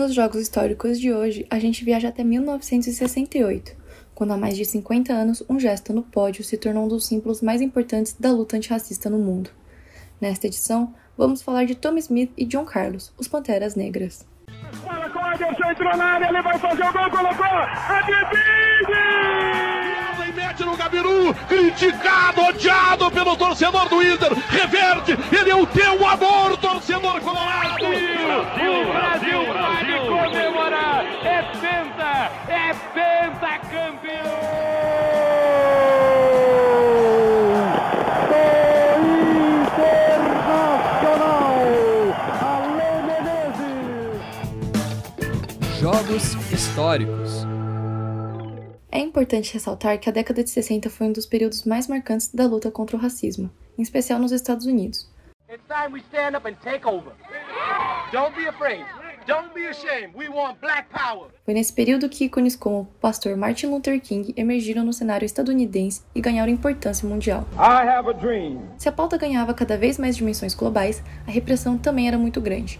Nos Jogos Históricos de hoje, a gente viaja até 1968, quando há mais de 50 anos um gesto no pódio se tornou um dos símbolos mais importantes da luta antirracista no mundo. Nesta edição, vamos falar de Tommy Smith e John Carlos, os Panteras Negras. Fala com o Ederson, entrou na área, ele vai fazer o gol, colocou, é e mete no Gabiru, criticado, odiado pelo torcedor do Inter, reverte, ele é o teu Jogos históricos. É importante ressaltar que a década de 60 foi um dos períodos mais marcantes da luta contra o racismo, em especial nos Estados Unidos. It's time we stand up and take over. Don't be afraid. Don't be ashamed. We want black power. Foi nesse período que ícones como o pastor Martin Luther King emergiram no cenário estadunidense e ganharam importância mundial. I have a dream. Se a pauta ganhava cada vez mais dimensões globais, a repressão também era muito grande.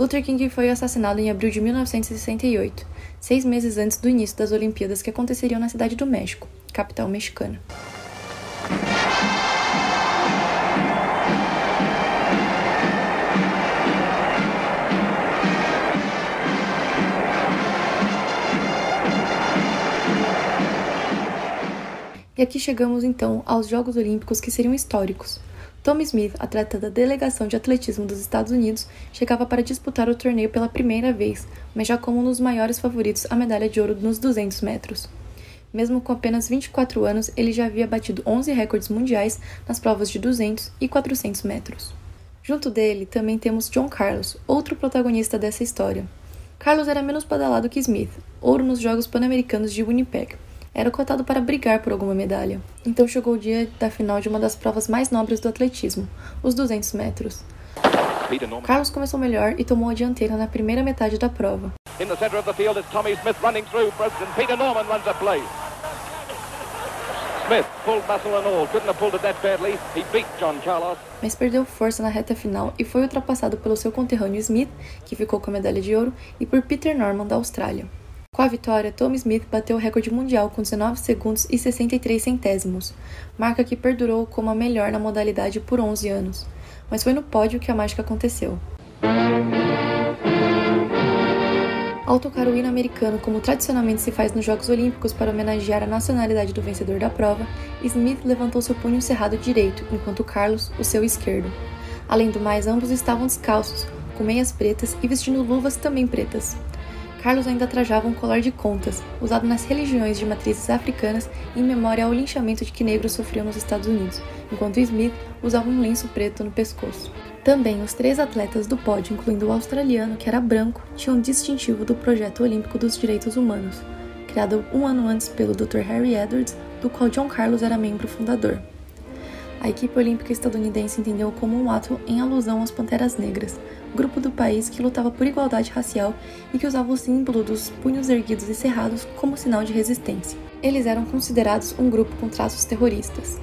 Luther King foi assassinado em abril de 1968, seis meses antes do início das Olimpíadas que aconteceriam na cidade do México, capital mexicana. E aqui chegamos então aos Jogos Olímpicos que seriam históricos. Tommy Smith, atleta da delegação de atletismo dos Estados Unidos, chegava para disputar o torneio pela primeira vez, mas já como um dos maiores favoritos à medalha de ouro nos 200 metros. Mesmo com apenas 24 anos, ele já havia batido 11 recordes mundiais nas provas de 200 e 400 metros. Junto dele também temos John Carlos, outro protagonista dessa história. Carlos era menos badalado que Smith, ouro nos Jogos Pan-Americanos de Winnipeg, era cotado para brigar por alguma medalha. Então chegou o dia da final de uma das provas mais nobres do atletismo, os 200 metros. Carlos começou melhor e tomou a dianteira na primeira metade da prova. Mas perdeu força na reta final e foi ultrapassado pelo seu conterrâneo Smith, que ficou com a medalha de ouro, e por Peter Norman da Austrália. Com a vitória, Tom Smith bateu o recorde mundial com 19 segundos e 63 centésimos, marca que perdurou como a melhor na modalidade por 11 anos. Mas foi no pódio que a mágica aconteceu. Ao tocar o hino americano como tradicionalmente se faz nos Jogos Olímpicos para homenagear a nacionalidade do vencedor da prova, Smith levantou seu punho cerrado direito, enquanto Carlos o seu esquerdo. Além do mais, ambos estavam descalços, com meias pretas e vestindo luvas também pretas. Carlos ainda trajava um colar de contas, usado nas religiões de matrizes africanas em memória ao linchamento de que negros sofriam nos Estados Unidos, enquanto Smith usava um lenço preto no pescoço. Também os três atletas do pódio, incluindo o australiano, que era branco, tinham distintivo do Projeto Olímpico dos Direitos Humanos, criado um ano antes pelo Dr. Harry Edwards, do qual John Carlos era membro fundador a equipe olímpica estadunidense entendeu como um ato em alusão às Panteras Negras, grupo do país que lutava por igualdade racial e que usava o símbolo dos punhos erguidos e cerrados como sinal de resistência. Eles eram considerados um grupo com traços terroristas.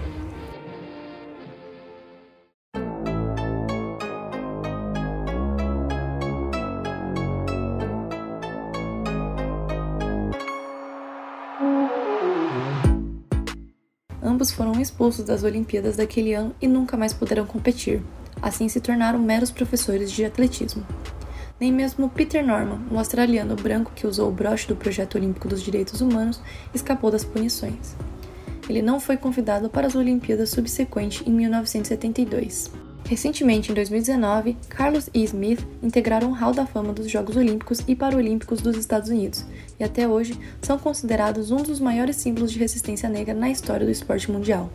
Ambos foram expulsos das Olimpíadas daquele ano e nunca mais puderam competir. Assim se tornaram meros professores de atletismo. Nem mesmo Peter Norman, um australiano branco que usou o broche do Projeto Olímpico dos Direitos Humanos, escapou das punições. Ele não foi convidado para as Olimpíadas subsequentes em 1972. Recentemente, em 2019, Carlos E. Smith integraram o Hall da Fama dos Jogos Olímpicos e Paralímpicos dos Estados Unidos, e até hoje são considerados um dos maiores símbolos de resistência negra na história do esporte mundial.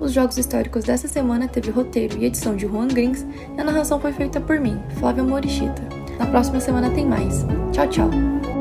Os Jogos Históricos dessa semana teve roteiro e edição de Juan Grins e a narração foi feita por mim, Flávia Morichita. Na próxima semana tem mais. Tchau, tchau!